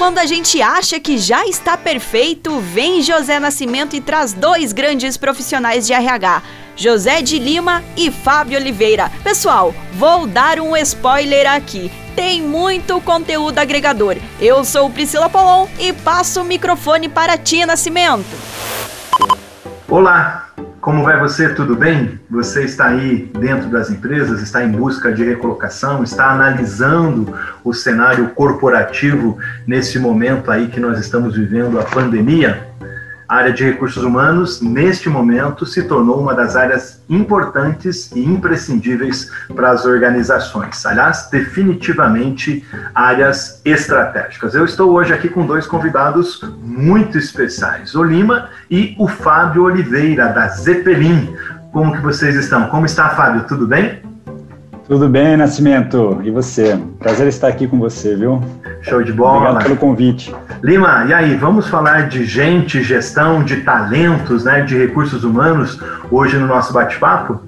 Quando a gente acha que já está perfeito, vem José Nascimento e traz dois grandes profissionais de RH. José de Lima e Fábio Oliveira. Pessoal, vou dar um spoiler aqui. Tem muito conteúdo agregador. Eu sou Priscila Polon e passo o microfone para Tia Nascimento. Olá, como vai você? Tudo bem? Você está aí dentro das empresas, está em busca de recolocação, está analisando o cenário corporativo nesse momento aí que nós estamos vivendo a pandemia? A área de recursos humanos, neste momento, se tornou uma das áreas importantes e imprescindíveis para as organizações. Aliás, definitivamente áreas estratégicas. Eu estou hoje aqui com dois convidados muito especiais, o Lima e o Fábio Oliveira, da Zeppelin. Como que vocês estão? Como está, Fábio? Tudo bem? Tudo bem, Nascimento? E você? Prazer estar aqui com você, viu? Show de bola. Obrigado pelo convite. Lima, e aí, vamos falar de gente, gestão, de talentos, né, de recursos humanos hoje no nosso bate-papo?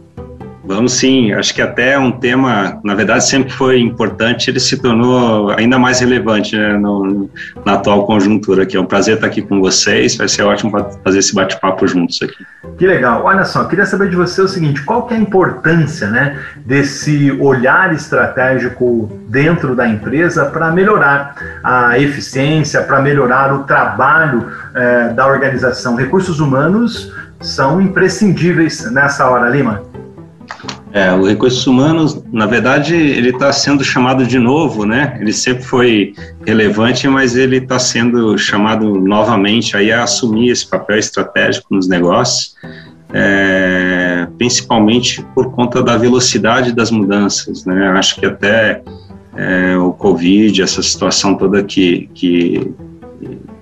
Vamos sim, acho que até um tema, na verdade, sempre foi importante, ele se tornou ainda mais relevante né, no, na atual conjuntura aqui. É um prazer estar aqui com vocês, vai ser ótimo fazer esse bate-papo juntos aqui. Que legal. Olha só, queria saber de você o seguinte, qual que é a importância né, desse olhar estratégico dentro da empresa para melhorar a eficiência, para melhorar o trabalho eh, da organização? Recursos humanos são imprescindíveis nessa hora, Lima? É, o recursos humanos, na verdade, ele está sendo chamado de novo, né? Ele sempre foi relevante, mas ele está sendo chamado novamente aí a assumir esse papel estratégico nos negócios, é, principalmente por conta da velocidade das mudanças, né? Acho que até é, o Covid, essa situação toda que, que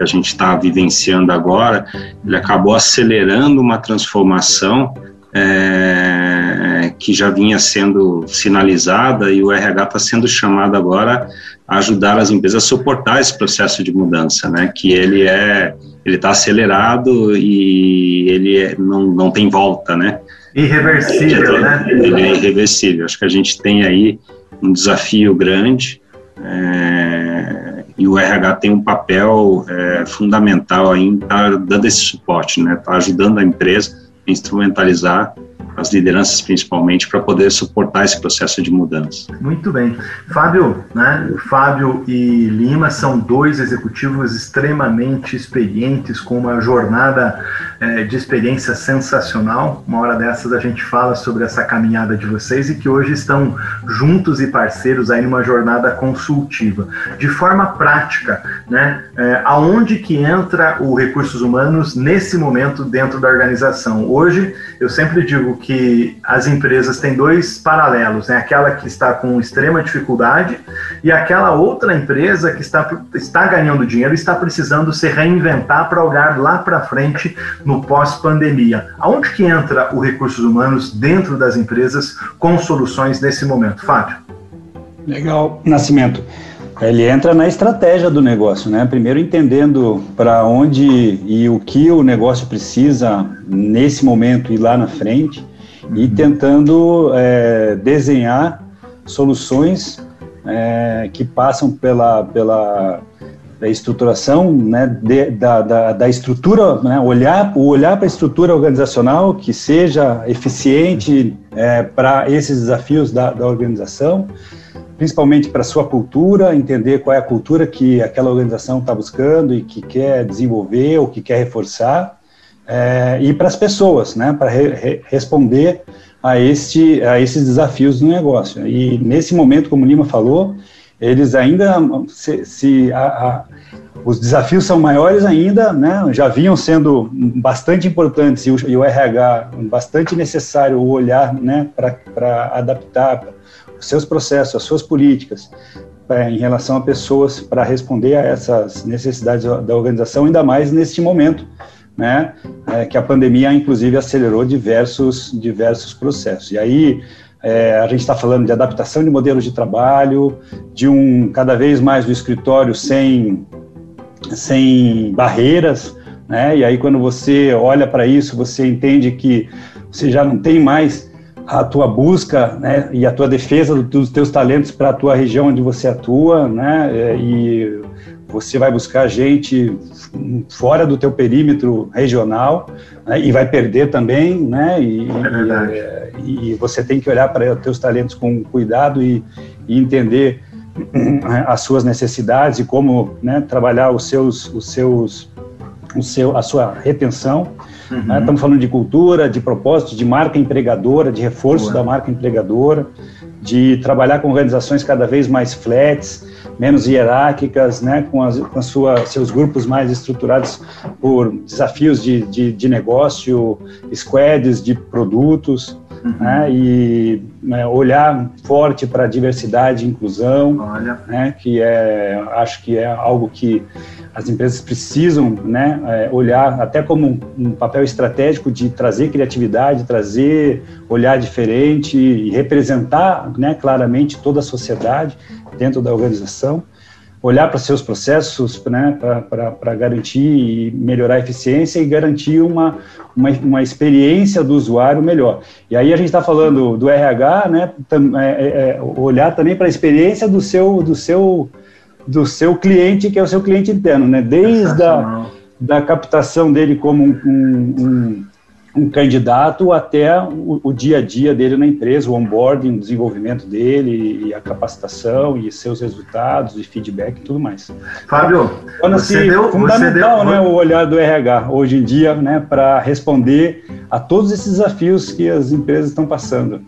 a gente está vivenciando agora, ele acabou acelerando uma transformação é, que já vinha sendo sinalizada e o RH está sendo chamado agora a ajudar as empresas a suportar esse processo de mudança, né? Que ele é, ele está acelerado e ele é, não, não tem volta, né? Irreversível, é, né? Ele é irreversível. Acho que a gente tem aí um desafio grande. É, e o RH tem um papel é, fundamental aí em estar tá dando esse suporte, né? Tá ajudando a empresa instrumentalizar as lideranças principalmente para poder suportar esse processo de mudança. Muito bem. Fábio, né? Fábio e Lima são dois executivos extremamente experientes, com uma jornada é, de experiência sensacional. Uma hora dessas a gente fala sobre essa caminhada de vocês e que hoje estão juntos e parceiros aí numa jornada consultiva. De forma prática, né? É, aonde que entra o recursos humanos nesse momento dentro da organização? Hoje, eu sempre digo que as empresas têm dois paralelos, né? Aquela que está com extrema dificuldade e aquela outra empresa que está, está ganhando dinheiro e está precisando se reinventar para olhar lá para frente no pós-pandemia. Aonde que entra o recursos humanos dentro das empresas com soluções nesse momento, Fábio? Legal, Nascimento. Ele entra na estratégia do negócio, né? Primeiro entendendo para onde e o que o negócio precisa nesse momento e lá na frente, e uhum. tentando é, desenhar soluções é, que passam pela, pela estruturação né, de, da, da, da, estrutura, né, olhar, o olhar para a estrutura organizacional que seja eficiente é, para esses desafios da, da organização, principalmente para sua cultura, entender qual é a cultura que aquela organização está buscando e que quer desenvolver ou que quer reforçar, é, e para as pessoas, né, para re, re, responder a, este, a esses desafios no negócio. E nesse momento, como o Lima falou, eles ainda, se, se a, a, os desafios são maiores ainda, né, já vinham sendo bastante importantes e o, e o RH bastante necessário o olhar né, para adaptar seus processos, as suas políticas é, em relação a pessoas para responder a essas necessidades da organização, ainda mais neste momento, né, é, que a pandemia inclusive acelerou diversos diversos processos. E aí é, a gente está falando de adaptação de modelos de trabalho, de um cada vez mais do escritório sem sem barreiras, né? E aí quando você olha para isso, você entende que você já não tem mais a tua busca né, e a tua defesa dos teus talentos para a tua região onde você atua, né, é, e você vai buscar gente fora do teu perímetro regional né, e vai perder também, né? E, é e, e você tem que olhar para os teus talentos com cuidado e, e entender as suas necessidades e como né, trabalhar os seus, os seus, o seu, a sua retenção. Uhum. Né? Estamos falando de cultura, de propósito, de marca empregadora, de reforço Boa. da marca empregadora, de trabalhar com organizações cada vez mais flats, menos hierárquicas, né, com, as, com sua, seus grupos mais estruturados por desafios de, de, de negócio, squads de produtos, uhum. né, e né, olhar forte para a diversidade e inclusão, né, que é, acho que é algo que as empresas precisam né, é, olhar até como um, papel estratégico de trazer criatividade, trazer olhar diferente e representar né, claramente toda a sociedade dentro da organização, olhar para seus processos né, para garantir e melhorar a eficiência e garantir uma, uma, uma, experiência do usuário melhor. E aí a gente está falando do RH, né, é, é, é, olhar também para a experiência do seu, do seu do seu cliente, que é o seu cliente interno, né? Desde a da captação dele como um, um, um candidato até o, o, dia a dia dele na empresa, o onboarding, o desenvolvimento dele, e a capacitação, e seus resultados, e feedback e tudo mais. Fábio, então, você deu, fundamental você deu... né, o olhar do RH hoje em dia né, para responder a todos esses desafios que as empresas estão passando.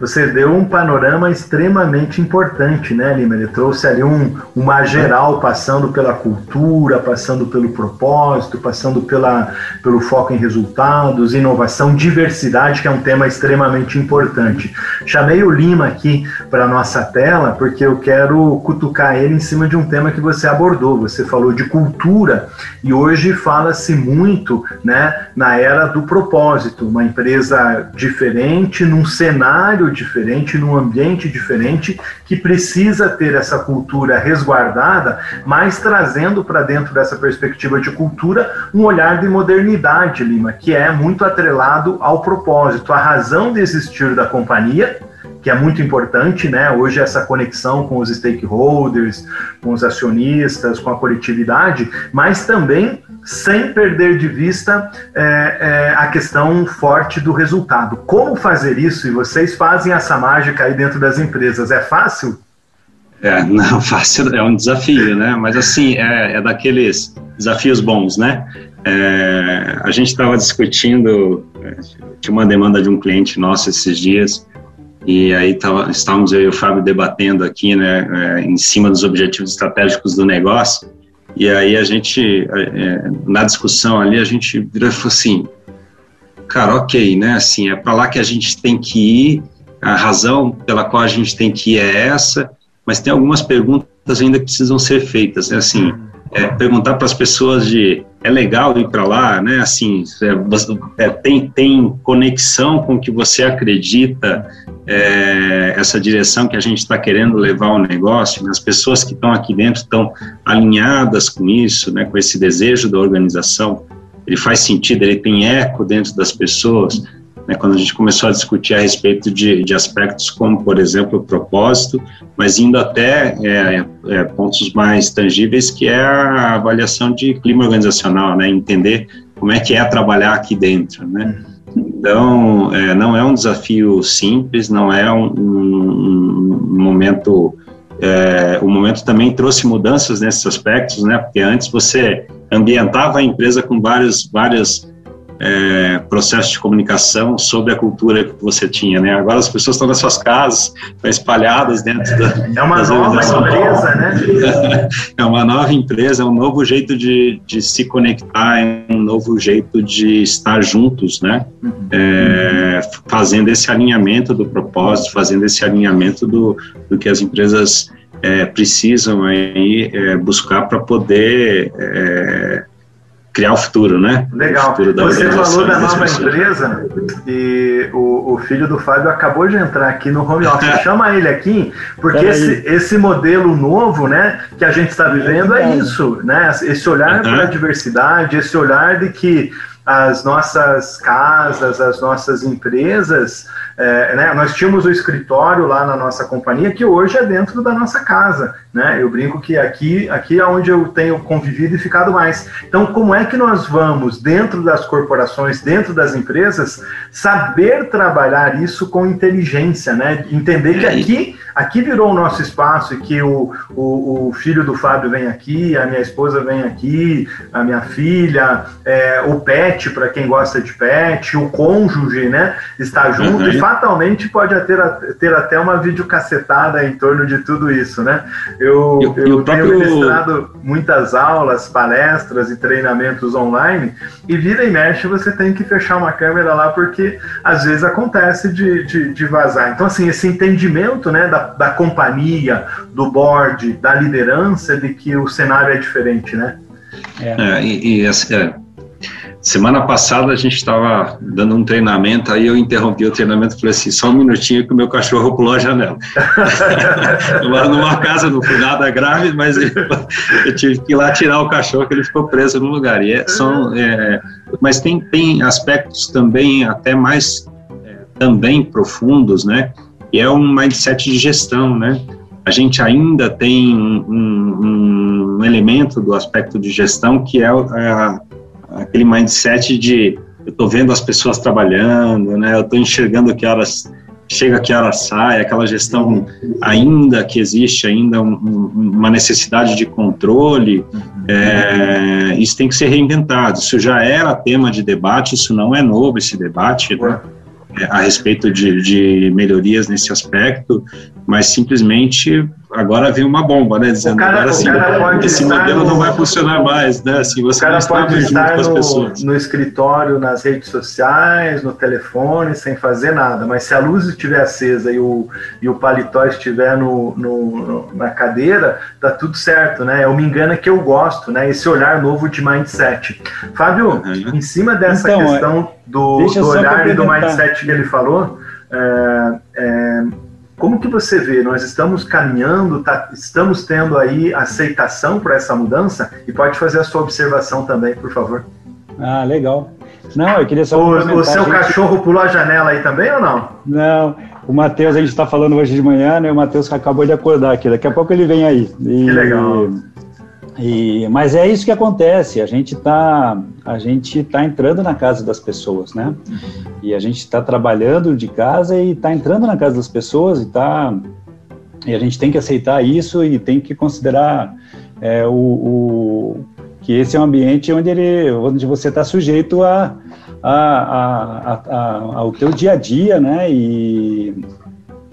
Você deu um panorama extremamente importante, né, Lima? Ele trouxe ali um, uma geral, passando pela cultura, passando pelo propósito, passando pela, pelo foco em resultados, inovação, diversidade, que é um tema extremamente importante. Chamei o Lima aqui para nossa tela porque eu quero cutucar ele em cima de um tema que você abordou. Você falou de cultura e hoje fala-se muito, né, na era do propósito, uma empresa diferente num cenário cenário diferente, num ambiente diferente, que precisa ter essa cultura resguardada, mas trazendo para dentro dessa perspectiva de cultura um olhar de modernidade, Lima, que é muito atrelado ao propósito, à razão de existir da companhia que é muito importante, né? Hoje essa conexão com os stakeholders, com os acionistas, com a coletividade, mas também sem perder de vista é, é, a questão forte do resultado. Como fazer isso? E vocês fazem essa mágica aí dentro das empresas. É fácil? É, não, fácil é um desafio, né? Mas assim, é, é daqueles desafios bons, né? É, a gente estava discutindo, é, tinha uma demanda de um cliente nosso esses dias, e aí tava, estávamos eu e o Fábio debatendo aqui, né, é, em cima dos objetivos estratégicos do negócio, e aí a gente, é, na discussão ali, a gente virou e falou assim, cara, ok, né, assim, é para lá que a gente tem que ir, a razão pela qual a gente tem que ir é essa, mas tem algumas perguntas ainda que precisam ser feitas, né, assim, é, perguntar para as pessoas de é legal ir para lá, né? Assim, é, é, tem, tem conexão com o que você acredita, é, essa direção que a gente está querendo levar ao negócio, né? as pessoas que estão aqui dentro estão alinhadas com isso, né? Com esse desejo da organização, ele faz sentido, ele tem eco dentro das pessoas né, quando a gente começou a discutir a respeito de, de aspectos como, por exemplo, o propósito, mas indo até é, é, pontos mais tangíveis, que é a avaliação de clima organizacional, né, entender como é que é trabalhar aqui dentro, né. Então, é, não é um desafio simples, não é um, um, um momento é, o momento também trouxe mudanças nesses aspectos, né? Porque antes você ambientava a empresa com vários, várias é, processo de comunicação sobre a cultura que você tinha, né? Agora as pessoas estão nas suas casas, estão espalhadas dentro é, da. É uma nova empresa, né? é uma nova empresa, é um novo jeito de, de se conectar, é um novo jeito de estar juntos, né? Uhum. É, fazendo esse alinhamento do propósito, fazendo esse alinhamento do, do que as empresas é, precisam aí é, buscar para poder é, criar o futuro, né? Legal. Futuro Você falou da nova empresa e o, o, filho do Fábio acabou de entrar aqui no home office. Chama ele aqui, porque esse, esse modelo novo, né, que a gente está vivendo é isso, né? Esse olhar uhum. para a diversidade, esse olhar de que as nossas casas, as nossas empresas, é, né, nós tínhamos o escritório lá na nossa companhia, que hoje é dentro da nossa casa. Né? Eu brinco que aqui, aqui é onde eu tenho convivido e ficado mais. Então, como é que nós vamos, dentro das corporações, dentro das empresas, saber trabalhar isso com inteligência, né? Entender que aqui, aqui virou o nosso espaço e que o, o, o filho do Fábio vem aqui, a minha esposa vem aqui, a minha filha, é, o pet, para quem gosta de pet, o cônjuge, né? Está junto uhum. e fatalmente pode ter, ter até uma videocassetada em torno de tudo isso, né? Eu, eu, eu tenho próprio... ministrado muitas aulas, palestras e treinamentos online e vira e mexe você tem que fechar uma câmera lá porque às vezes acontece de, de, de vazar. Então, assim, esse entendimento né, da, da companhia, do board, da liderança de que o cenário é diferente, né? É, é e, e assim, é Semana passada a gente estava dando um treinamento, aí eu interrompi o treinamento e falei assim, só um minutinho que o meu cachorro pulou a janela. eu moro numa casa, não fui nada grave, mas eu, tive que ir lá tirar o cachorro, que ele ficou preso no lugar. E é, são, é, mas tem, tem aspectos também até mais é, também profundos, né? E é um mindset de gestão, né? A gente ainda tem um, um, um elemento do aspecto de gestão que é a aquele mindset de eu estou vendo as pessoas trabalhando, né? Eu estou enxergando que horas chega, que horas sai, aquela gestão ainda que existe ainda um, um, uma necessidade de controle, é, isso tem que ser reinventado. Isso já era tema de debate, isso não é novo esse debate, né? é, a respeito de, de melhorias nesse aspecto, mas simplesmente agora vem uma bomba, né? Dizendo cara, agora sim, esse modelo no, não vai funcionar mais, né? Assim, você o cara pode estar no, no, escritório, nas redes sociais, no telefone, sem fazer nada, mas se a luz estiver acesa e o, e o paletó estiver no, no, na cadeira, tá tudo certo, né? Eu me engano é que eu gosto, né? Esse olhar novo de mindset. Fábio, uhum. em cima dessa então, questão é, do, do olhar e do mindset que ele falou, é, é, como que você vê? Nós estamos caminhando, tá, estamos tendo aí aceitação para essa mudança? E pode fazer a sua observação também, por favor. Ah, legal. Não, eu queria só. O, o seu gente... cachorro pulou a janela aí também ou não? Não, o Matheus, a gente está falando hoje de manhã, né? O Matheus acabou de acordar aqui, daqui a pouco ele vem aí. E... Que legal. E, mas é isso que acontece. A gente está a gente tá entrando na casa das pessoas, né? E a gente está trabalhando de casa e está entrando na casa das pessoas e tá e a gente tem que aceitar isso e tem que considerar é, o, o, que esse é um ambiente onde ele onde você está sujeito a, a, a, a, ao teu dia a dia, né? E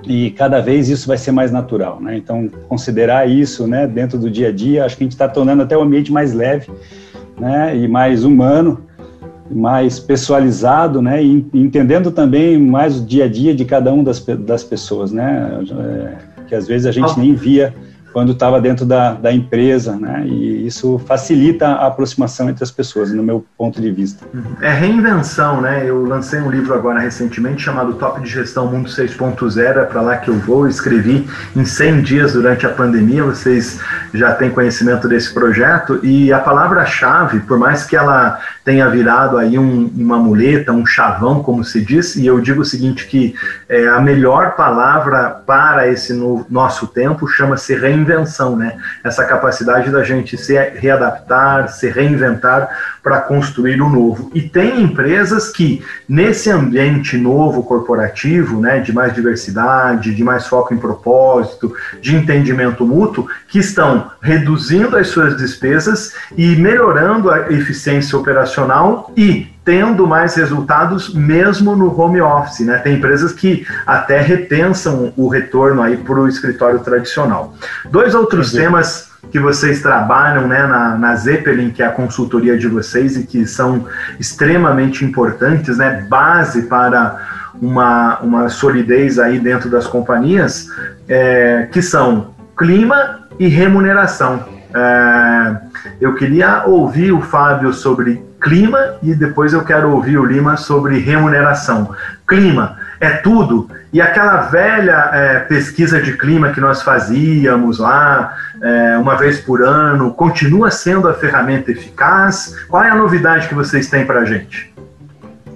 e cada vez isso vai ser mais natural, né? Então, considerar isso, né, dentro do dia a dia, acho que a gente está tornando até o ambiente mais leve, né, e mais humano, mais pessoalizado, né, e entendendo também mais o dia a dia de cada um das, das pessoas, né, é, que às vezes a gente nem via quando estava dentro da, da empresa, né? E isso facilita a aproximação entre as pessoas, no meu ponto de vista. É reinvenção, né? Eu lancei um livro agora recentemente chamado Top de Gestão Mundo 6.0, é para lá que eu vou. Escrevi em 100 dias durante a pandemia, vocês já têm conhecimento desse projeto. E a palavra-chave, por mais que ela tenha virado aí um, uma muleta, um chavão, como se diz, e eu digo o seguinte, que é, a melhor palavra para esse no, nosso tempo chama-se reinvenção reinvenção, né? Essa capacidade da gente se readaptar, se reinventar para construir o novo. E tem empresas que, nesse ambiente novo corporativo, né, de mais diversidade, de mais foco em propósito, de entendimento mútuo, que estão reduzindo as suas despesas e melhorando a eficiência operacional e tendo mais resultados mesmo no home office, né? Tem empresas que até repensam o retorno aí para o escritório tradicional. Dois outros temas que vocês trabalham né, na, na Zeppelin, que é a consultoria de vocês e que são extremamente importantes, né, base para uma, uma solidez aí dentro das companhias, é, que são clima e remuneração. É, eu queria ouvir o Fábio sobre clima e depois eu quero ouvir o Lima sobre remuneração. Clima é tudo. E aquela velha é, pesquisa de clima que nós fazíamos lá, é, uma vez por ano, continua sendo a ferramenta eficaz? Qual é a novidade que vocês têm para a gente?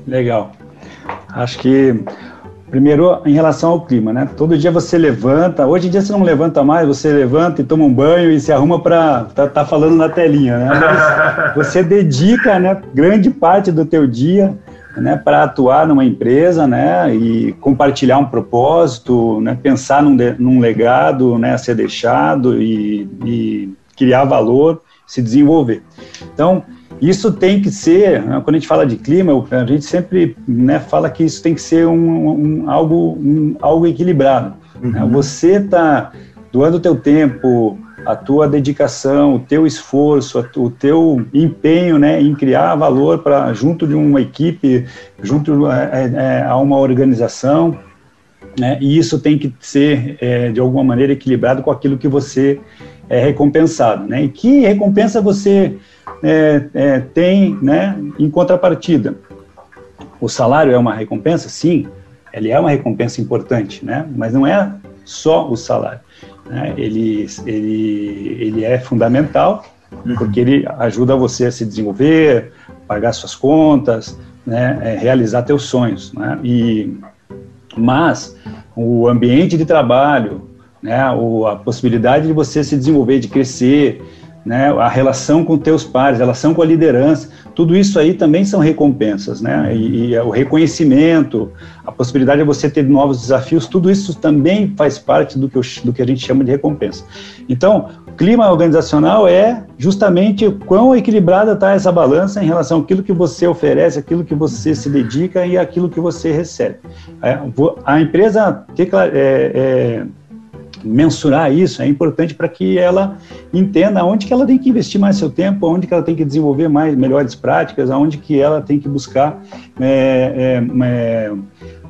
Legal. Acho que Primeiro, em relação ao clima, né? Todo dia você levanta, hoje em dia você não levanta mais, você levanta e toma um banho e se arruma para tá, tá, falando na telinha, né? Mas você dedica, né, grande parte do teu dia, né, para atuar numa empresa, né, e compartilhar um propósito, né, pensar num, de, num legado, né, a ser deixado e, e criar valor, se desenvolver. Então, isso tem que ser, né, quando a gente fala de clima, a gente sempre né, fala que isso tem que ser um, um algo, um, algo equilibrado. Né? Uhum. Né? Você está doando o teu tempo, a tua dedicação, o teu esforço, o teu empenho né, em criar valor para junto de uma equipe, junto é, é, é, a uma organização, né, e isso tem que ser, é, de alguma maneira, equilibrado com aquilo que você é recompensado. Né? E que recompensa você é, é, tem né, em contrapartida. O salário é uma recompensa? Sim, ele é uma recompensa importante, né? mas não é só o salário. Né? Ele, ele, ele é fundamental uhum. porque ele ajuda você a se desenvolver, pagar suas contas, né? É, realizar teus sonhos. Né? E, mas o ambiente de trabalho, né? o, a possibilidade de você se desenvolver, de crescer, né, a relação com teus pares, relação com a liderança, tudo isso aí também são recompensas, né, e, e, o reconhecimento, a possibilidade de você ter novos desafios, tudo isso também faz parte do que, eu, do que a gente chama de recompensa. Então, o clima organizacional é justamente quão equilibrada está essa balança em relação àquilo que você oferece, aquilo que você se dedica e aquilo que você recebe. É, a empresa é, é, mensurar isso é importante para que ela entenda onde que ela tem que investir mais seu tempo, onde que ela tem que desenvolver mais melhores práticas, aonde que ela tem que buscar é, é, é,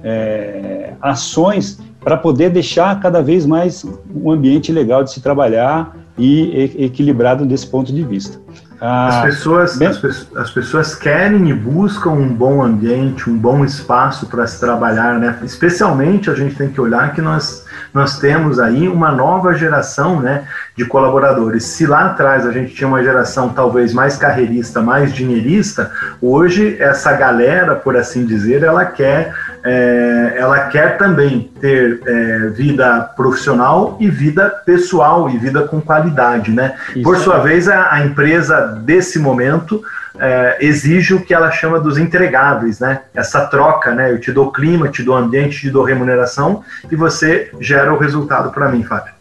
é ações para poder deixar cada vez mais um ambiente legal de se trabalhar e equilibrado desse ponto de vista. Ah, as, pessoas, bem... as, as, pessoas querem e buscam um bom ambiente, um bom espaço para se trabalhar, né? Especialmente a gente tem que olhar que nós nós temos aí uma nova geração né, de colaboradores. Se lá atrás a gente tinha uma geração talvez mais carreirista, mais dinheirista, hoje essa galera, por assim dizer, ela quer, é, ela quer também ter é, vida profissional e vida pessoal e vida com qualidade. Né? Por sua vez, a, a empresa desse momento é, exige o que ela chama dos entregáveis, né? Essa troca, né? Eu te dou clima, te dou ambiente, te dou remuneração e você gera o resultado para mim, Fábio.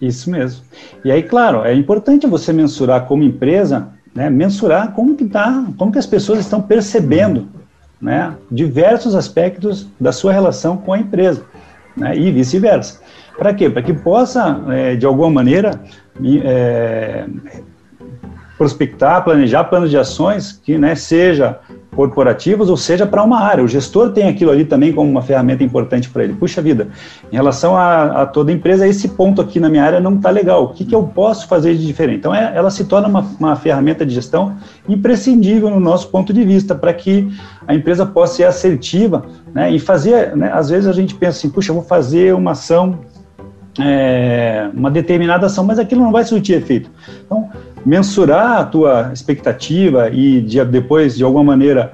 Isso mesmo. E aí, claro, é importante você mensurar como empresa, né? Mensurar como que tá, como que as pessoas estão percebendo, né? Diversos aspectos da sua relação com a empresa, né? E vice-versa. Para quê? Para que possa, é, de alguma maneira, é, prospectar, planejar planos de ações que né, seja corporativos ou seja para uma área. O gestor tem aquilo ali também como uma ferramenta importante para ele. Puxa vida, em relação a, a, toda empresa, esse ponto aqui na minha área não está legal. O que, que eu posso fazer de diferente? Então, é, ela se torna uma, uma ferramenta de gestão imprescindível no nosso ponto de vista para que a empresa possa ser assertiva né, e fazer. Né, às vezes a gente pensa assim, puxa, eu vou fazer uma ação é, uma determinada ação, mas aquilo não vai surtir efeito. Então, mensurar a tua expectativa e de, depois, de alguma maneira,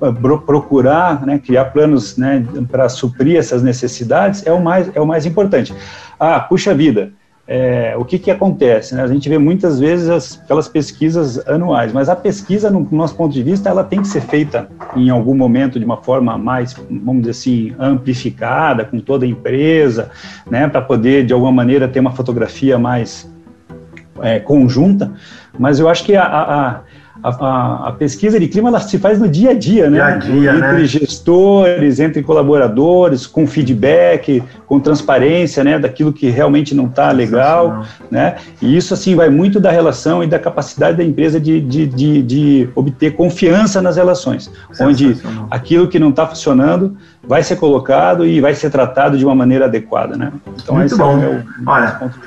ah, procurar né, criar planos né, para suprir essas necessidades é o mais, é o mais importante. Ah, puxa vida, é, o que, que acontece? Né? A gente vê muitas vezes as, aquelas pesquisas anuais, mas a pesquisa, no nosso ponto de vista, ela tem que ser feita em algum momento de uma forma mais, vamos dizer assim, amplificada, com toda a empresa, né, para poder, de alguma maneira, ter uma fotografia mais é, conjunta, mas eu acho que a, a, a, a, pesquisa de clima ela se faz no dia a dia, né? Dia a dia, entre né? gestores, entre colaboradores, com feedback, com transparência, né? Daquilo que realmente não está legal, né? E isso assim vai muito da relação e da capacidade da empresa de, de, de, de obter confiança nas relações, onde aquilo que não está funcionando vai ser colocado e vai ser tratado de uma maneira adequada, né? Então muito bom. É o, Olha, ponto.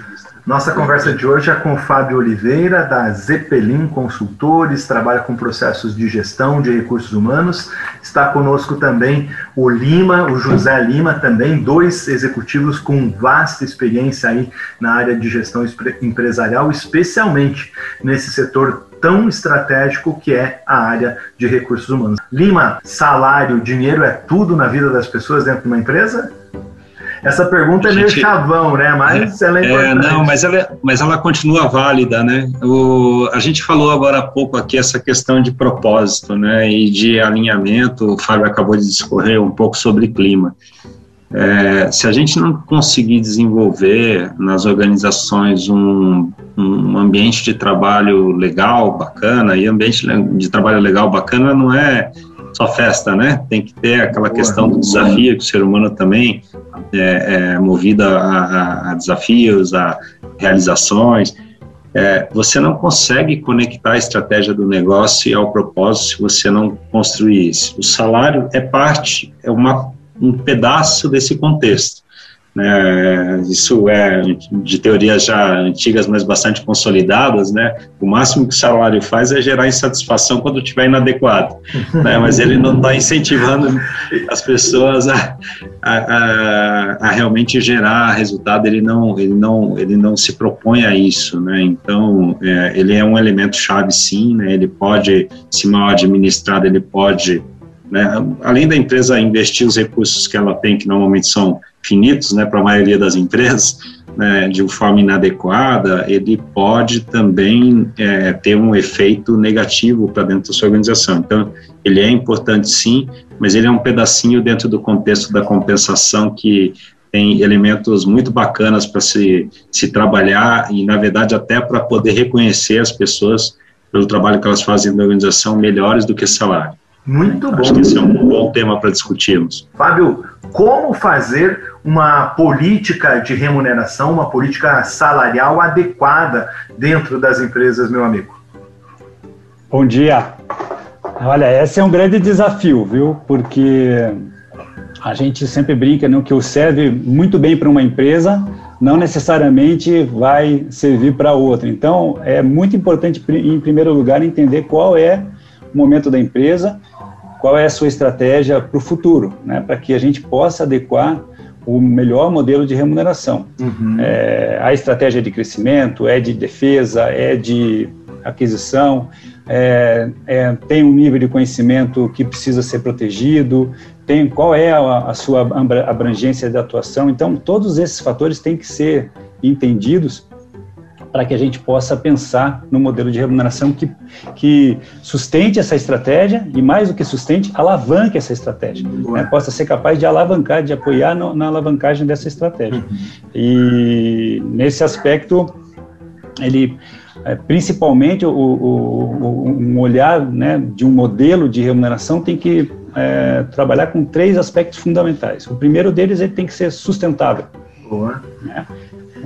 Nossa conversa de hoje é com o Fábio Oliveira, da Zeppelin Consultores, trabalha com processos de gestão de recursos humanos. Está conosco também o Lima, o José Lima, também, dois executivos com vasta experiência aí na área de gestão empresarial, especialmente nesse setor tão estratégico que é a área de recursos humanos. Lima, salário, dinheiro é tudo na vida das pessoas dentro de uma empresa? Essa pergunta é meio chavão, né? Mas é, ela é importante. É, não, mas ela, é, mas ela continua válida, né? O, a gente falou agora há pouco aqui essa questão de propósito, né? E de alinhamento. O Fábio acabou de discorrer um pouco sobre clima. É, se a gente não conseguir desenvolver nas organizações um, um ambiente de trabalho legal, bacana, e ambiente de trabalho legal, bacana não é só festa, né? Tem que ter aquela questão do desafio, que o ser humano também é, é movido a, a, desafios, a realizações. É, você não consegue conectar a estratégia do negócio ao propósito se você não construir isso. O salário é parte, é uma, um pedaço desse contexto. Né? Isso é de teorias já antigas, mas bastante consolidadas, né? O máximo que o salário faz é gerar insatisfação quando estiver inadequado, né? Mas ele não está incentivando as pessoas a, a, a, a, realmente gerar resultado. Ele não, ele não, ele não se propõe a isso, né? Então, é, ele é um elemento chave, sim, né? Ele pode, se mal administrado, ele pode né? Além da empresa investir os recursos que ela tem, que normalmente são finitos né, para a maioria das empresas, né, de forma inadequada, ele pode também é, ter um efeito negativo para dentro da sua organização. Então, ele é importante sim, mas ele é um pedacinho dentro do contexto da compensação que tem elementos muito bacanas para se, se trabalhar e, na verdade, até para poder reconhecer as pessoas pelo trabalho que elas fazem na organização melhores do que salário. Muito bom. Acho que esse é um bom tema para discutirmos. Fábio, como fazer uma política de remuneração, uma política salarial adequada dentro das empresas, meu amigo? Bom dia. Olha, esse é um grande desafio, viu? Porque a gente sempre brinca no né, que o serve muito bem para uma empresa, não necessariamente vai servir para outra. Então, é muito importante, em primeiro lugar, entender qual é o momento da empresa qual é a sua estratégia para o futuro, né, para que a gente possa adequar o melhor modelo de remuneração. Uhum. É, a estratégia de crescimento é de defesa, é de aquisição, é, é, tem um nível de conhecimento que precisa ser protegido, tem qual é a, a sua abrangência de atuação. Então, todos esses fatores têm que ser entendidos para que a gente possa pensar no modelo de remuneração que, que sustente essa estratégia e, mais do que sustente, alavanque essa estratégia. Né? Possa ser capaz de alavancar, de apoiar no, na alavancagem dessa estratégia. Uhum. E, nesse aspecto, ele é, principalmente o, o, um olhar né, de um modelo de remuneração tem que é, trabalhar com três aspectos fundamentais. O primeiro deles ele tem que ser sustentável. Boa. Né?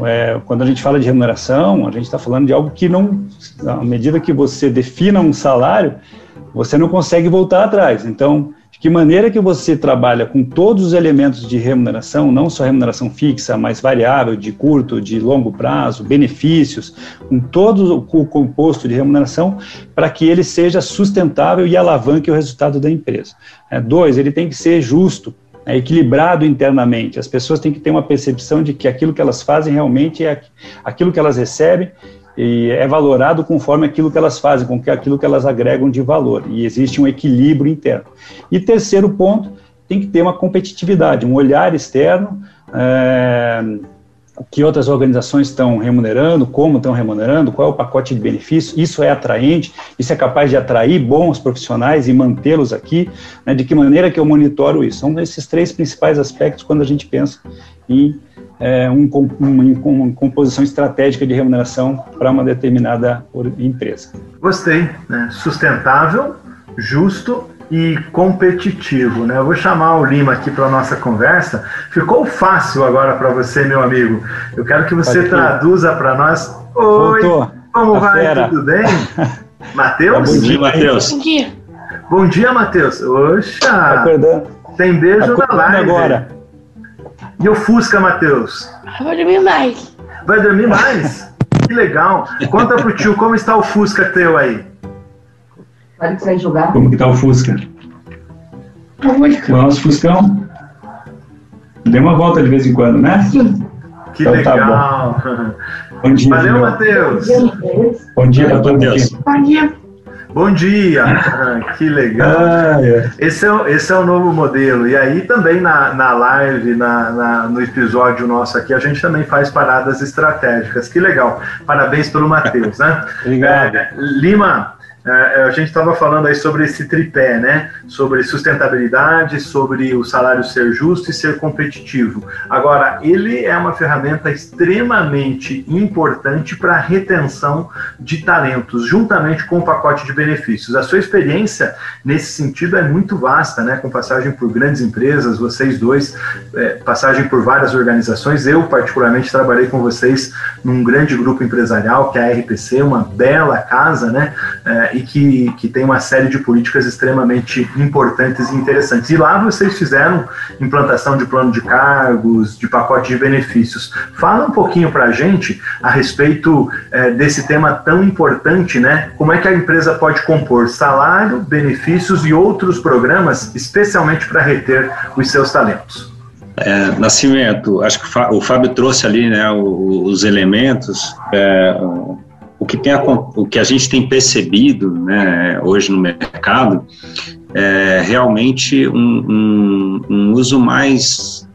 É, quando a gente fala de remuneração, a gente está falando de algo que não, à medida que você defina um salário, você não consegue voltar atrás. Então, de que maneira que você trabalha com todos os elementos de remuneração, não só remuneração fixa, mas variável, de curto, de longo prazo, benefícios, com todo o composto de remuneração, para que ele seja sustentável e alavanque o resultado da empresa. É, dois, ele tem que ser justo é equilibrado internamente. As pessoas têm que ter uma percepção de que aquilo que elas fazem realmente é aquilo que elas recebem e é valorado conforme aquilo que elas fazem, com aquilo que elas agregam de valor. E existe um equilíbrio interno. E terceiro ponto, tem que ter uma competitividade, um olhar externo. É, que outras organizações estão remunerando, como estão remunerando, qual é o pacote de benefícios, isso é atraente, isso é capaz de atrair bons profissionais e mantê-los aqui, né, de que maneira que eu monitoro isso? São esses três principais aspectos quando a gente pensa em é, um, uma, uma, composição estratégica de remuneração para uma determinada empresa. Gostei, né? sustentável, justo e competitivo. Né? Eu vou chamar o Lima aqui para a nossa conversa. Ficou fácil agora para você, meu amigo. Eu quero que você traduza para nós. Oi, Voltou. como a vai? Fera. Tudo bem? Matheus? Bom dia, Matheus. Bom dia. Bom dia, Matheus. Oxa! Acordando. Tem beijo Acordando na live. agora. E o Fusca, Matheus? Eu vou dormir mais. Vai dormir mais? que legal. Conta pro tio como está o Fusca teu aí. Pode que sair jogar. Como que tá o Fusca? Nosso Fuscão. Dê uma volta de vez em quando, né? Sim. Que então, tá legal. Tá bom dia, Valeu, Matheus. Bom dia, Matheus. Bom dia. Bom dia! Ah, que legal! Ah, é. Esse, é, esse é o novo modelo. E aí também na, na live, na, na, no episódio nosso aqui, a gente também faz paradas estratégicas. Que legal! Parabéns pelo Matheus, né? Obrigado. É, Lima, a gente estava falando aí sobre esse tripé, né? Sobre sustentabilidade, sobre o salário ser justo e ser competitivo. Agora, ele é uma ferramenta extremamente importante para a retenção de talentos, juntamente com o pacote de benefícios. A sua experiência nesse sentido é muito vasta, né? Com passagem por grandes empresas, vocês dois, é, passagem por várias organizações. Eu, particularmente, trabalhei com vocês num grande grupo empresarial, que é a RPC, uma bela casa, né? É, e que, que tem uma série de políticas extremamente importantes e interessantes. E lá vocês fizeram implantação de plano de cargos, de pacote de benefícios. Fala um pouquinho para a gente a respeito é, desse tema tão importante, né? Como é que a empresa pode compor salário, benefícios e outros programas, especialmente para reter os seus talentos? É, Nascimento, acho que o Fábio trouxe ali né, os elementos. É, que, tem, o que a gente tem percebido né, hoje no mercado é realmente um, um, um uso mais,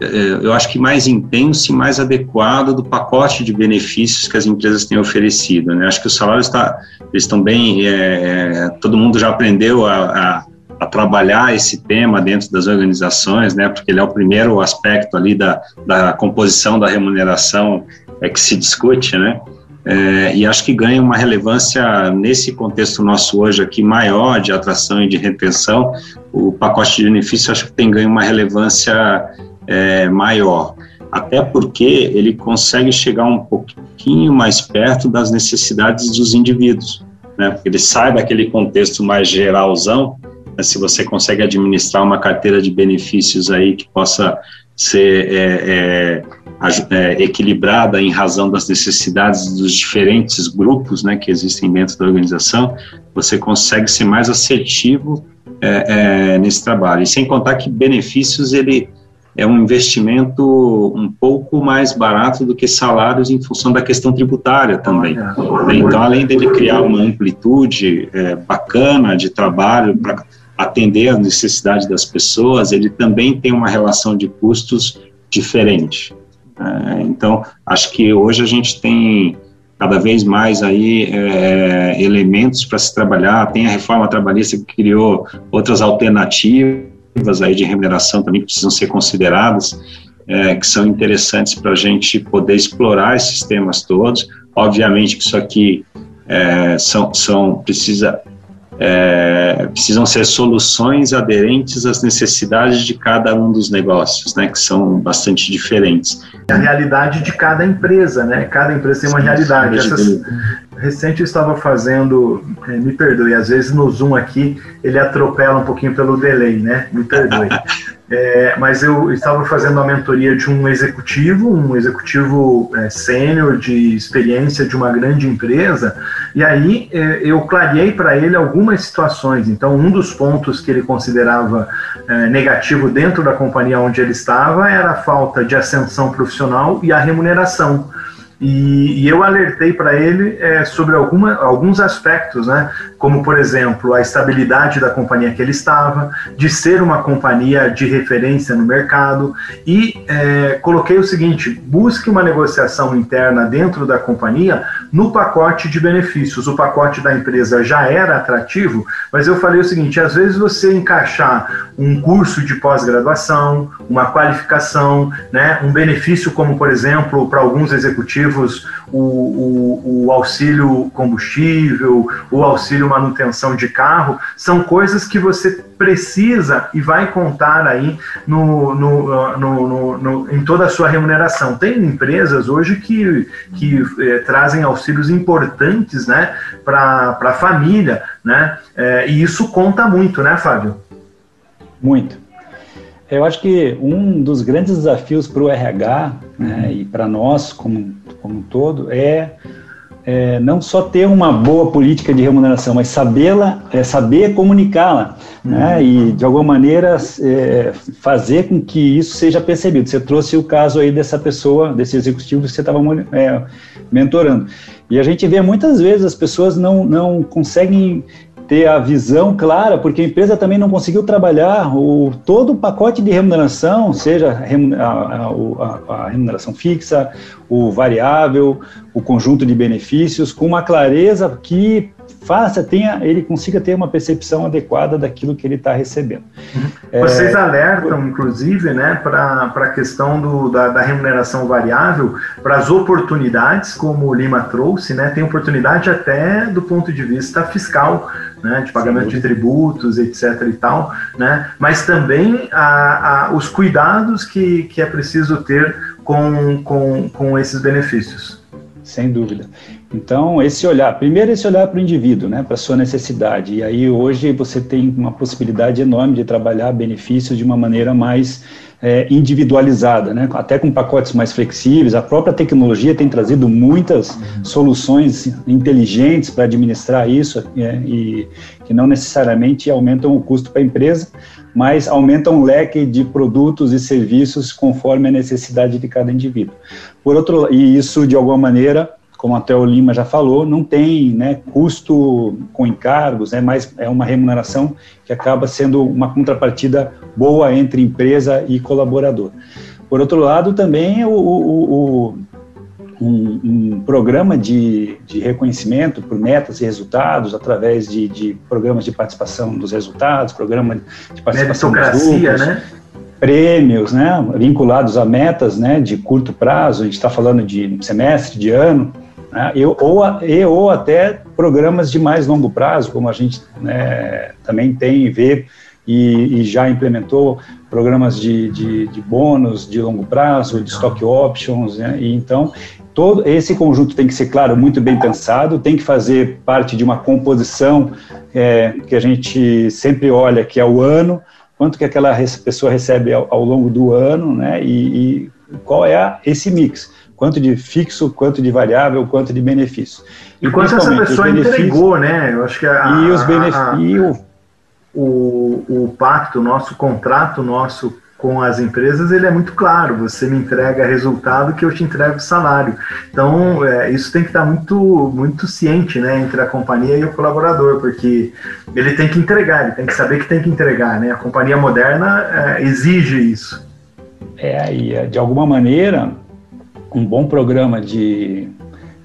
é, eu acho que mais intenso e mais adequado do pacote de benefícios que as empresas têm oferecido. Né? Acho que os salários tá, estão bem, é, é, todo mundo já aprendeu a, a, a, trabalhar esse tema dentro das organizações, né? porque ele é o primeiro aspecto ali da, da composição da remuneração é que se discute, né? É, e acho que ganha uma relevância nesse contexto nosso hoje aqui maior de atração e de retenção. O pacote de benefício acho que tem ganho uma relevância é, maior, até porque ele consegue chegar um pouquinho mais perto das necessidades dos indivíduos, né? Porque ele sai daquele contexto mais geralzão. Né? Se você consegue administrar uma carteira de benefícios aí que possa ser é, é, equilibrada em razão das necessidades dos diferentes grupos né, que existem dentro da organização, você consegue ser mais assertivo é, é, nesse trabalho. E sem contar que benefícios ele é um investimento um pouco mais barato do que salários em função da questão tributária também. Então, além dele criar uma amplitude é, bacana de trabalho para atender às necessidades das pessoas, ele também tem uma relação de custos diferente. É, então, acho que hoje a gente tem cada vez mais aí é, elementos para se trabalhar. Tem a reforma trabalhista que criou outras alternativas aí de remuneração também que precisam ser consideradas, é, que são interessantes para a gente poder explorar esses temas todos. Obviamente que isso aqui é, são, são precisa é, precisam ser soluções aderentes às necessidades de cada um dos negócios, né, que são bastante diferentes. A realidade de cada empresa, né? Cada empresa tem uma realidade. Essas, recente eu estava fazendo, é, me perdoe, às vezes no Zoom aqui ele atropela um pouquinho pelo delay, né? Me perdoe. É, mas eu estava fazendo a mentoria de um executivo, um executivo é, sênior de experiência de uma grande empresa, e aí é, eu clareei para ele algumas situações. Então, um dos pontos que ele considerava é, negativo dentro da companhia onde ele estava era a falta de ascensão profissional e a remuneração. E, e eu alertei para ele é, sobre alguma, alguns aspectos, né? como, por exemplo, a estabilidade da companhia que ele estava, de ser uma companhia de referência no mercado, e é, coloquei o seguinte: busque uma negociação interna dentro da companhia no pacote de benefícios. O pacote da empresa já era atrativo, mas eu falei o seguinte: às vezes você encaixar um curso de pós-graduação, uma qualificação, né, um benefício como, por exemplo, para alguns executivos, o, o, o auxílio combustível, o auxílio manutenção de carro, são coisas que você precisa e vai contar aí no, no, no, no em toda a sua remuneração. Tem empresas hoje que, que eh, trazem auxílios importantes né, para a família, né? Eh, e isso conta muito, né, Fábio? Muito. Eu acho que um dos grandes desafios para o RH né, e para nós como, como um todo, é, é, não só ter uma boa política de remuneração, mas sabê-la, é, saber comunicá-la, né, e de alguma maneira é, fazer com que isso seja percebido. Você trouxe o caso aí dessa pessoa, desse executivo que você estava é, mentorando. E a gente vê muitas vezes as pessoas não, não conseguem ter a visão clara, porque a empresa também não conseguiu trabalhar o, todo o pacote de remuneração, seja a, a, a, remuneração fixa, o variável, o conjunto de benefícios, com uma clareza que faça, tenha, ele consiga ter uma percepção adequada daquilo que ele está recebendo. Uhum. Vocês é, alertam, inclusive, né, para a questão do, da, da, remuneração variável, para as oportunidades, como o Lima trouxe, né, tem oportunidade até do ponto de vista fiscal, né, de pagamento Sim. de tributos, etc. e tal, né, mas também a, a, os cuidados que, que é preciso ter com, com, com esses benefícios. Sem dúvida. Então, esse olhar, primeiro esse olhar para o indivíduo, né, para sua necessidade. E aí hoje você tem uma possibilidade enorme de trabalhar benefícios de uma maneira mais é, individualizada, né, até com pacotes mais flexíveis. A própria tecnologia tem trazido muitas uhum. soluções inteligentes para administrar isso é, e que não necessariamente aumentam o custo para a empresa, mas aumentam o leque de produtos e serviços conforme a necessidade de cada indivíduo. Por outro, e isso de alguma maneira como até o Lima já falou, não tem né, custo com encargos, é mais é uma remuneração que acaba sendo uma contrapartida boa entre empresa e colaborador. Por outro lado, também o, o, o um, um, programa de, de, reconhecimento por metas e resultados através de, de, programas de participação dos resultados, programa de participação dos lucros, né? prêmios, né, vinculados a metas, né, de curto prazo. A gente está falando de semestre, de ano né, eu, ou, e, ou até programas de mais longo prazo, como a gente né, também tem e vê e, e, já implementou programas de, de, de, bônus de longo prazo, de stock options, né, e então todo esse conjunto tem que ser, claro, muito bem pensado, tem que fazer parte de uma composição é, que a gente sempre olha, que é o ano, quanto que aquela pessoa recebe ao, ao longo do ano, né, e, e qual é esse mix quanto de fixo, quanto de variável, quanto de benefício. E quanto essa pessoa entregou, né? Eu acho que a, e os benefícios. O, o pacto nosso, o contrato nosso com as empresas, ele é muito claro. Você me entrega resultado que eu te entrego salário. Então, é, isso tem que estar muito, muito ciente, né, entre a companhia e o colaborador, porque ele tem que entregar, ele tem que saber que tem que entregar, né? A companhia moderna é, exige isso. É, aí, de alguma maneira, um bom programa de,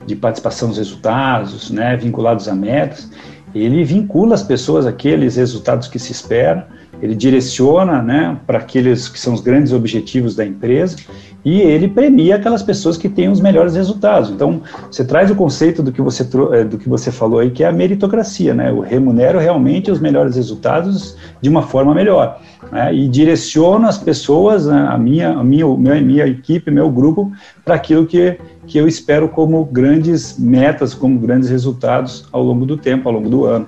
de participação nos resultados, né, vinculados a metas, ele vincula as pessoas àqueles resultados que se espera, ele direciona né, para aqueles que são os grandes objetivos da empresa e ele premia aquelas pessoas que têm os melhores resultados. Então, você traz o conceito do que você, eh, do que você falou aí, que é a meritocracia, né? Eu remunero realmente os melhores resultados de uma forma melhor né, e direciono as pessoas, né, a minha, a minha, minha, minha equipe, meu grupo, para aquilo que, que eu espero como grandes metas, como grandes resultados ao longo do tempo, ao longo do ano.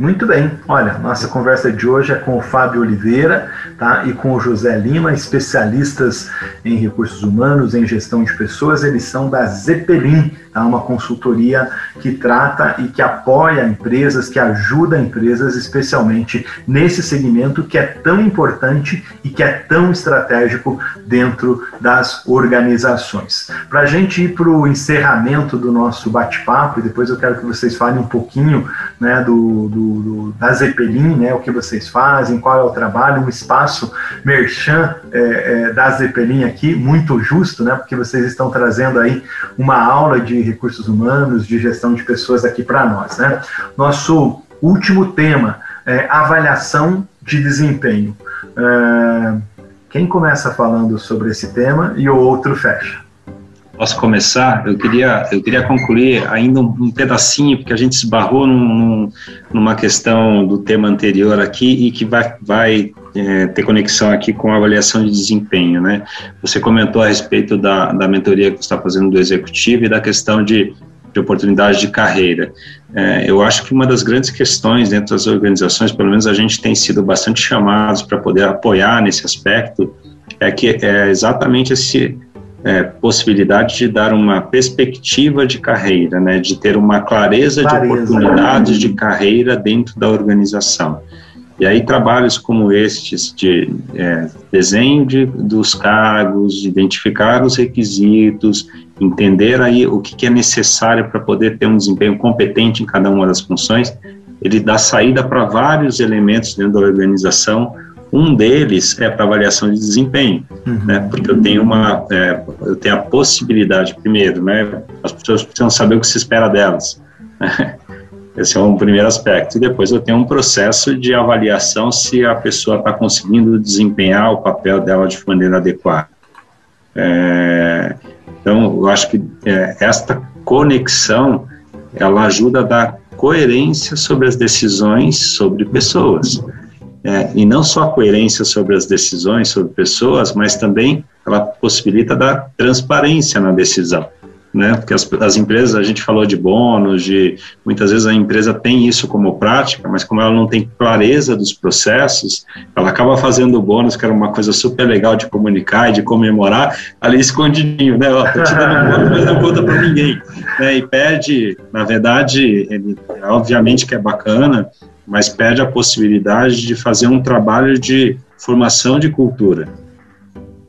Muito bem, olha, nossa conversa de hoje é com o Fábio Oliveira tá? e com o José Lima, especialistas em recursos humanos, em gestão de pessoas, eles são da Zeppelin, tá? uma consultoria que trata e que apoia empresas, que ajuda empresas, especialmente nesse segmento que é tão importante e que é tão estratégico dentro das organizações. Para a gente ir para o encerramento do nosso bate-papo, e depois eu quero que vocês falem um pouquinho né, do, do, do, da Zeppelin, né, o que vocês fazem, qual é o trabalho, um espaço merchan é, é, da Zeppelin aqui, muito justo, né, porque vocês estão trazendo aí uma aula de recursos humanos, de gestão de pessoas aqui para nós. Né? Nosso último tema é avaliação de desempenho. É, quem começa falando sobre esse tema e o outro fecha? Posso começar? Eu queria, eu queria concluir ainda um, um pedacinho, porque a gente esbarrou num, numa questão do tema anterior aqui e que vai, vai é, ter conexão aqui com a avaliação de desempenho, né? Você comentou a respeito da, da mentoria que você está fazendo do executivo e da questão de, de oportunidade de carreira. É, eu acho que uma das grandes questões dentro das organizações, pelo menos a gente tem sido bastante chamados para poder apoiar nesse aspecto, é que é exatamente esse é, possibilidade de dar uma perspectiva de carreira, né, de ter uma clareza, clareza. de oportunidades de carreira dentro da organização. E aí trabalhos como estes de é, desenho de, dos cargos, identificar os requisitos, entender aí o que, que é necessário para poder ter um desempenho competente em cada uma das funções, ele dá saída para vários elementos dentro da organização. Um deles é para avaliação de desempenho, uhum. né? Porque eu tenho uma, é, eu tenho a possibilidade primeiro, né? As pessoas precisam saber o que se espera delas. Né? Esse é um primeiro aspecto. E depois eu tenho um processo de avaliação se a pessoa está conseguindo desempenhar o papel dela de maneira adequada. É, então, eu acho que é, esta conexão ela ajuda a dar coerência sobre as decisões sobre pessoas. É, e não só coerência sobre as decisões sobre pessoas, mas também ela possibilita dar transparência na decisão né? Porque as, as, empresas, a gente falou de bônus, de muitas vezes a empresa tem isso como prática, mas como ela não tem clareza dos processos, ela acaba fazendo o bônus, que era uma coisa super legal de comunicar e de comemorar, ali escondidinho, né? Ó, tô te dando bônus, mas não conta para ninguém, né? E perde, na verdade, ele, obviamente que é bacana, mas perde a possibilidade de fazer um trabalho de formação de cultura,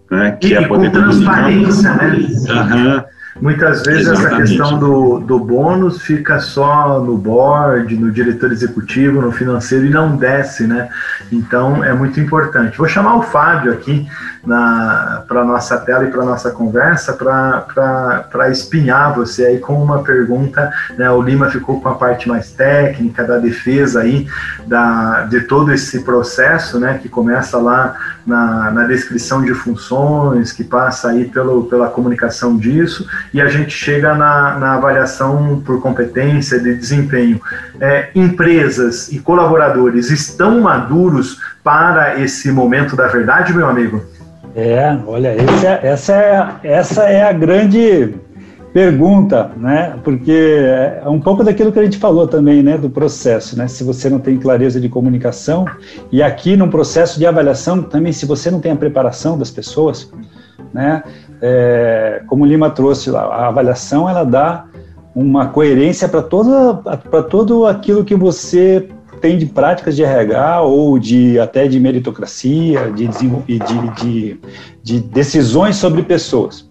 né? Que e é poder com transparência, né? Uhum Muitas vezes Exatamente. essa questão do, do bônus fica só no board, no diretor executivo, no financeiro e não desce, né? Então é muito importante. Vou chamar o Fábio aqui para a nossa tela e para a nossa conversa para espinhar você aí com uma pergunta. Né? O Lima ficou com a parte mais técnica da defesa aí da, de todo esse processo, né? Que começa lá na, na descrição de funções, que passa aí pelo, pela comunicação disso, e a gente chega na, na avaliação por competência de desempenho. É, empresas e colaboradores estão maduros para esse momento da verdade, meu amigo? É, olha, é, essa, é, essa é a grande pergunta, né? Porque é um pouco daquilo que a gente falou também, né? Do processo, né? Se você não tem clareza de comunicação e aqui no processo de avaliação também, se você não tem a preparação das pessoas, né? É, como o Lima trouxe lá, a avaliação ela dá uma coerência para toda para todo aquilo que você tem de práticas de RH ou de até de meritocracia, de, de, de, de decisões sobre pessoas.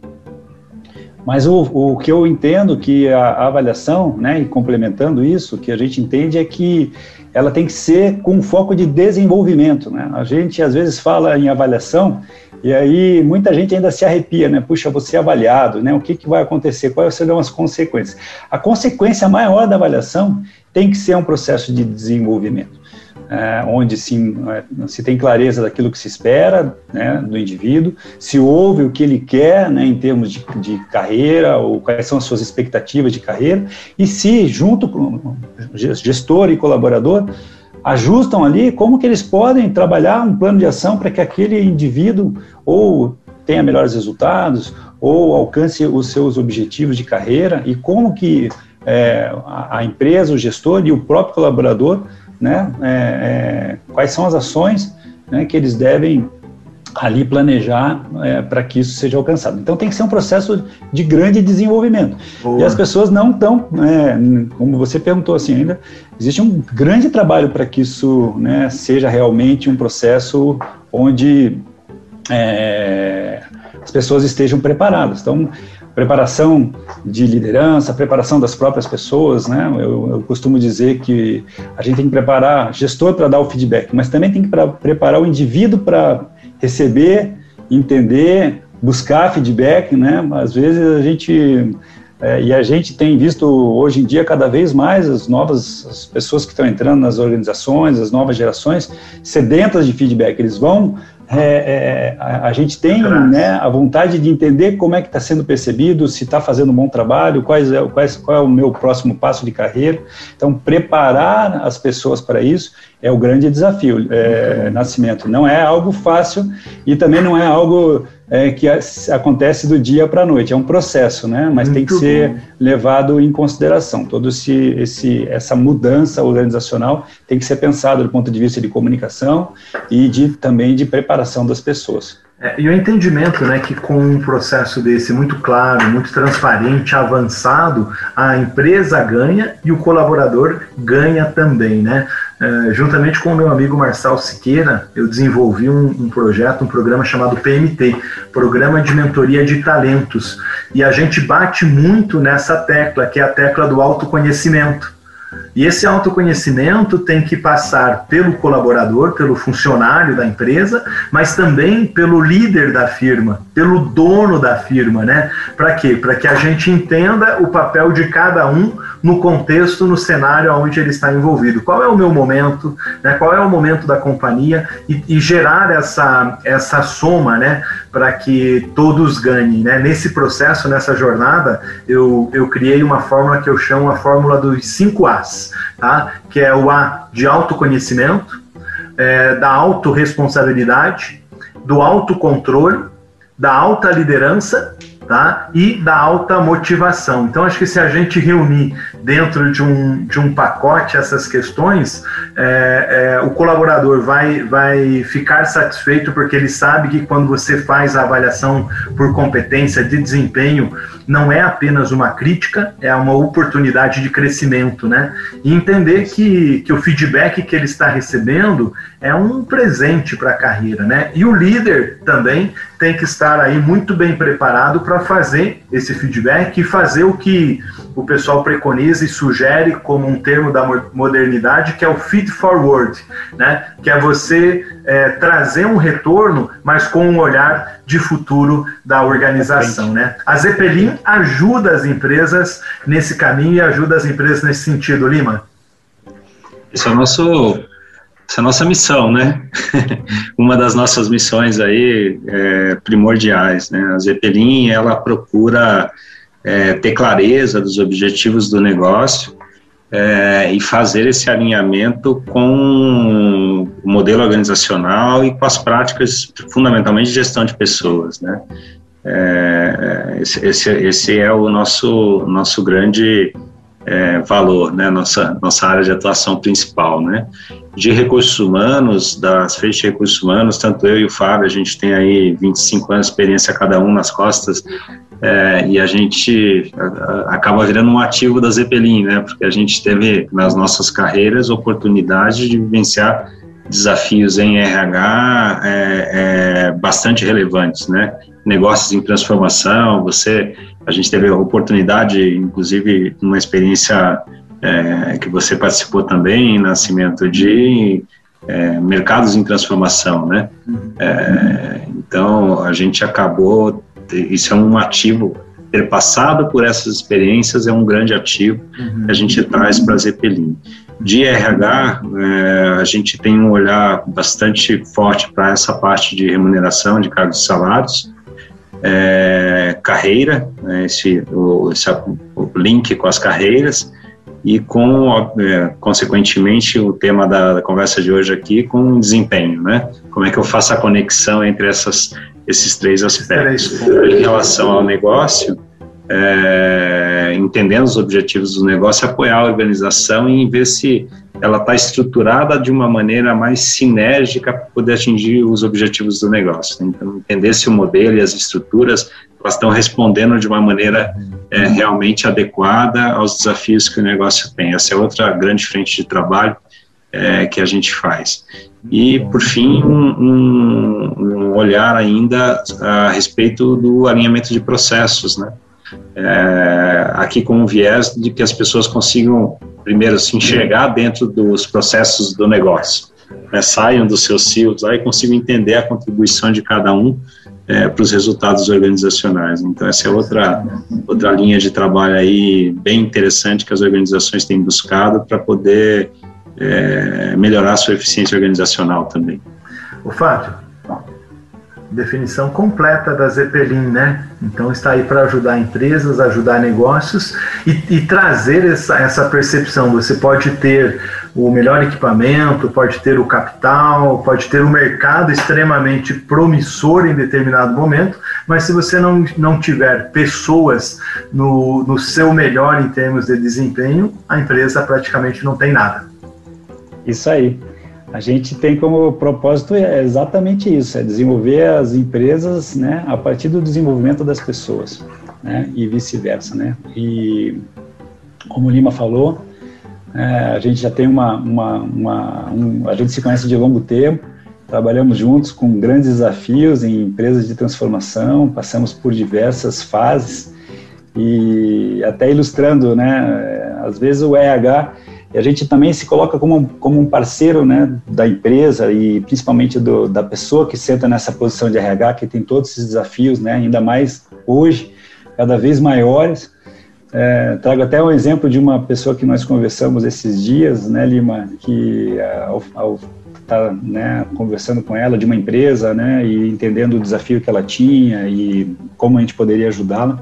Mas o, o que eu entendo que a, a, avaliação, né, e complementando isso, o que a gente entende é que ela tem que ser com foco de desenvolvimento. Né? A gente às vezes fala em avaliação e aí muita gente ainda se arrepia, né? Puxa, você é avaliado, né? O que, que vai acontecer? Quais serão as consequências? A consequência maior da avaliação tem que ser um processo de desenvolvimento é, onde se, é, se tem clareza daquilo que se espera né, do indivíduo, se ouve o que ele quer né, em termos de, de, carreira, ou quais são as suas expectativas de carreira, e se, junto com gestor e colaborador, ajustam ali como que eles podem trabalhar um plano de ação para que aquele indivíduo ou tenha melhores resultados, ou alcance os seus objetivos de carreira, e como que é, a, a empresa, o gestor e o próprio colaborador né, é, é, quais são as ações né, que eles devem ali planejar é, para que isso seja alcançado. Então tem que ser um processo de grande desenvolvimento. Boa. E as pessoas não estão, é, como você perguntou assim ainda, existe um grande trabalho para que isso né, seja realmente um processo onde é, as pessoas estejam preparadas. Então preparação de liderança, preparação das próprias pessoas, né? Eu, eu costumo dizer que a gente tem que preparar gestor para dar o feedback, mas também tem que pra, preparar o indivíduo para receber, entender, buscar feedback, né? Às vezes a gente é, e a gente tem visto hoje em dia cada vez mais as novas as pessoas que estão entrando nas organizações, as novas gerações sedentas de feedback. Eles vão é, é, a, a, gente tem né, a vontade de entender como é que está sendo percebido, se está fazendo um bom trabalho, quais é, quais, qual é o meu próximo passo de carreira. Então, preparar as pessoas para isso é o grande desafio. É, Nascimento não é algo fácil e também não é algo é, que acontece do dia para a noite, é um processo, né? Mas Muito tem que ser bom. levado em consideração. Todo esse, esse, essa mudança organizacional tem que ser pensado do ponto de vista de comunicação e de também de preparação das pessoas. É, e o entendimento né, que com um processo desse muito claro, muito transparente, avançado, a empresa ganha e o colaborador ganha também. Né? É, juntamente com o meu amigo Marçal Siqueira, eu desenvolvi um, um, projeto, um programa chamado PMT, Programa de Mentoria de Talentos. E a gente bate muito nessa tecla, que é a tecla do autoconhecimento. E esse autoconhecimento tem que passar pelo colaborador, pelo funcionário da empresa, mas também pelo líder da firma, pelo dono da firma, né? Para quê? Para que a gente entenda o papel de cada um no contexto, no cenário onde ele está envolvido. Qual é o meu momento, né? qual é o momento da companhia e, e gerar essa, essa soma, né? Para que todos ganhem. Né? Nesse processo, nessa jornada, eu, eu criei uma fórmula que eu chamo a fórmula dos 5 As, tá? que é o A de autoconhecimento, é, da autorresponsabilidade, do autocontrole, da alta liderança tá? e da alta motivação. Então, acho que se a gente reunir dentro de um, de um pacote essas questões, é, é, o colaborador vai, vai ficar satisfeito porque ele sabe que quando você faz a avaliação por competência de desempenho, não é apenas uma crítica, é uma oportunidade de crescimento, né? E entender que, que o feedback que ele está recebendo é um presente para a carreira, né? E o líder também tem que estar aí muito bem preparado para fazer esse feedback e fazer o que o pessoal preconiza e sugere como um termo da modernidade, que é o feed forward, né? Que é você é, trazer um retorno, mas com um olhar de futuro da organização, né? A Zeppelin ajuda as empresas nesse caminho e ajuda as empresas nesse sentido, Lima. Esse é o nosso essa é a nossa missão, né? Uma das nossas missões aí é, primordiais, né? A Zeppelin, ela procura é, ter clareza dos objetivos do negócio é, e fazer esse alinhamento com o modelo organizacional e com as práticas, fundamentalmente, de gestão de pessoas, né? É, esse, esse, esse, é o nosso, nosso grande é, valor, né, nossa, nossa área de atuação principal, né. De recursos humanos, das frentes de recursos humanos, tanto eu e o Fábio, a gente tem aí 25 anos de experiência cada um nas costas, é, e a gente acaba virando um ativo da Zeppelin, né, porque a gente teve nas nossas carreiras oportunidade de vivenciar desafios em RH é, é, bastante relevantes, né, negócios em transformação, você a gente teve a oportunidade, inclusive, uma experiência é, que você participou também, nascimento de é, mercados em transformação, né? É, então, a gente acabou, isso é um ativo, ter passado por essas experiências é um grande ativo uhum. que a gente traz para a Zeppelin. De RH, é, a gente tem um olhar bastante forte para essa parte de remuneração de cargos e salários, é, carreira, né, esse, o, esse, o link com as carreiras e com, é, consequentemente, o tema da, da, conversa de hoje aqui com desempenho, né? Como é que eu faço a conexão entre essas, esses três aspectos? Em relação ao negócio, é, entendendo os objetivos do negócio, apoiar a organização e ver se ela está estruturada de uma maneira mais sinérgica para poder atingir os objetivos do negócio. Então, entender se o modelo e as estruturas elas estão respondendo de uma maneira é, realmente adequada aos desafios que o negócio tem. Essa é outra grande frente de trabalho é, que a gente faz. E, por fim, um, um, olhar ainda a respeito do alinhamento de processos, né? É, aqui com um viés de que as pessoas consigam primeiro se enxergar dentro dos processos do negócio, né, saiam dos seus silos lá e consigam entender a contribuição de cada um é, para os resultados organizacionais. Então essa é outra outra linha de trabalho aí bem interessante que as organizações têm buscado para poder é, melhorar a sua eficiência organizacional também. O Fábio, definição completa da Zeppelin, né? Então está aí para ajudar empresas, ajudar negócios e, e, trazer essa, essa percepção. Você pode ter o melhor equipamento, pode ter o capital, pode ter o mercado extremamente promissor em determinado momento, mas se você não, não tiver pessoas no, no seu melhor em termos de desempenho, a empresa praticamente não tem nada. Isso aí. A gente tem como propósito é exatamente isso, é desenvolver as empresas, né, a partir do desenvolvimento das pessoas, né, e vice-versa, né. E como o Lima falou, é, a gente já tem uma, uma, uma um, a gente se conhece de longo tempo, trabalhamos juntos com grandes desafios em empresas de transformação, passamos por diversas fases e até ilustrando, né, às vezes o EH e a gente também se coloca como, como um parceiro né, da empresa e principalmente do, da pessoa que senta nessa posição de RH, que tem todos esses desafios, né, ainda mais hoje, cada vez maiores. É, trago até um exemplo de uma pessoa que nós conversamos esses dias, né, Lima, que é, ao, estar tá, né, conversando com ela de uma empresa, né, e entendendo o desafio que ela tinha e como a gente poderia ajudá-la,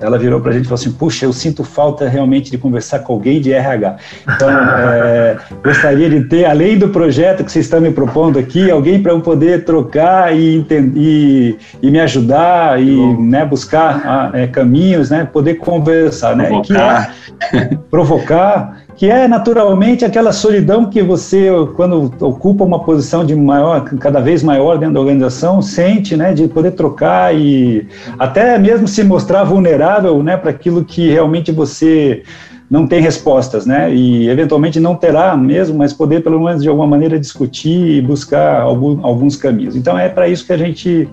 ela virou para a gente e falou assim: Puxa, eu sinto falta realmente de conversar com alguém de RH. Então, é, gostaria de ter, além do projeto que vocês estão me propondo aqui, alguém para eu poder trocar e, entender, e me ajudar e né, buscar é, caminhos, né, poder conversar, né, provocar. Que é, provocar que é naturalmente aquela solidão que você, quando ocupa uma posição de maior, cada vez maior dentro da organização, sente, né, de poder trocar e até mesmo se mostrar vulnerável, né, para aquilo que realmente você não tem respostas, né, e eventualmente não terá mesmo, mas poder pelo menos de alguma maneira discutir e buscar algum, alguns caminhos. Então é para isso que a gente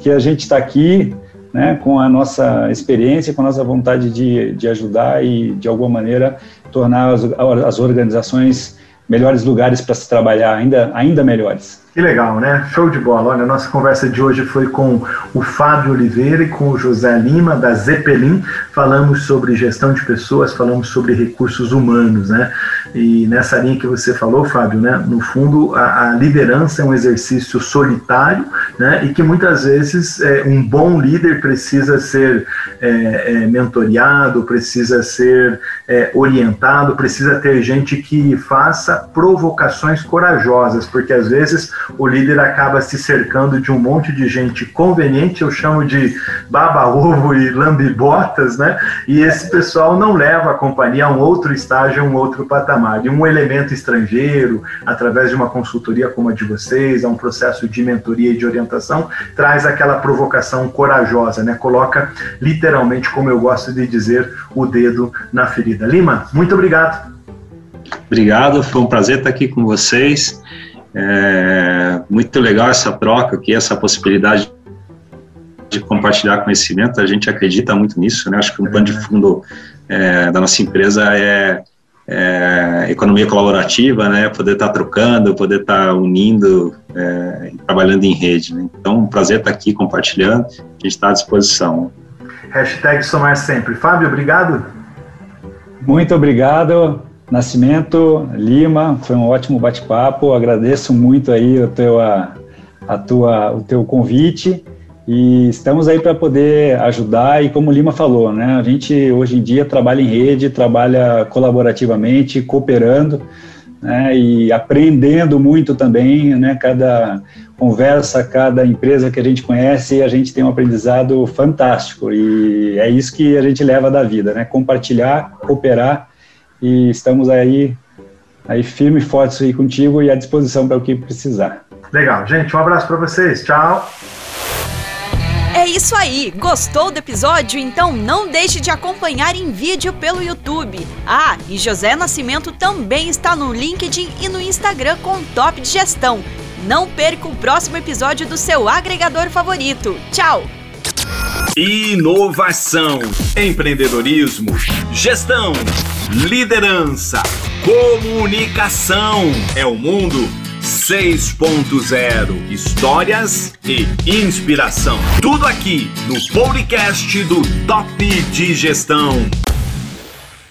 que a gente está aqui, né, com a nossa experiência, com a nossa vontade de, de ajudar e de alguma maneira tornar as, as organizações melhores lugares para se trabalhar, ainda, ainda melhores. Que legal, né? Show de bola. Olha, a nossa conversa de hoje foi com o Fábio Oliveira e com o José Lima, da Zeppelin. Falamos sobre gestão de pessoas, falamos sobre recursos humanos, né? E nessa linha que você falou, Fábio, né? No fundo, a, a liderança é um exercício solitário, né? E que muitas vezes é, um bom líder precisa ser é, é, mentoriado, precisa ser é, orientado, precisa ter gente que faça provocações corajosas, porque às vezes o líder acaba se cercando de um monte de gente conveniente, eu chamo de baba-ovo e lambibotas, né? E esse pessoal não leva a companhia a um outro estágio, a um outro patamar. E um elemento estrangeiro, através de uma consultoria como a de vocês, a um processo de mentoria e de orientação, traz aquela provocação corajosa, né? Coloca literalmente, como eu gosto de dizer, o dedo na ferida. Lima, muito obrigado. Obrigado, foi um prazer estar aqui com vocês. É muito legal essa troca aqui, essa possibilidade de compartilhar conhecimento. A gente acredita muito nisso, né? Acho que um plano de fundo é, da nossa empresa é, é, economia colaborativa, né? Poder estar tá trocando, poder estar tá unindo, é, trabalhando em rede. Né? Então, um prazer estar aqui compartilhando. A gente está à disposição. Hashtag somar sempre. Fábio, obrigado. Muito obrigado. Nascimento, Lima, foi um ótimo bate-papo. Agradeço muito aí o teu, a, a tua, o teu convite e estamos aí para poder ajudar. E como o Lima falou, né, a gente hoje em dia trabalha em rede, trabalha colaborativamente, cooperando né, e aprendendo muito também. Né, cada conversa, cada empresa que a gente conhece, a gente tem um aprendizado fantástico e é isso que a gente leva da vida, né, compartilhar, cooperar e estamos aí, aí firme e fortes aí contigo e à disposição para o que precisar. Legal, gente, um abraço para vocês, tchau. É isso aí! Gostou do episódio? Então não deixe de acompanhar em vídeo pelo YouTube. Ah, e José Nascimento também está no LinkedIn e no Instagram com Top de Gestão. Não perca o próximo episódio do seu agregador favorito. Tchau! Inovação, empreendedorismo, gestão, liderança, comunicação. É o mundo 6.0. Histórias e inspiração. Tudo aqui no podcast do Top de Gestão.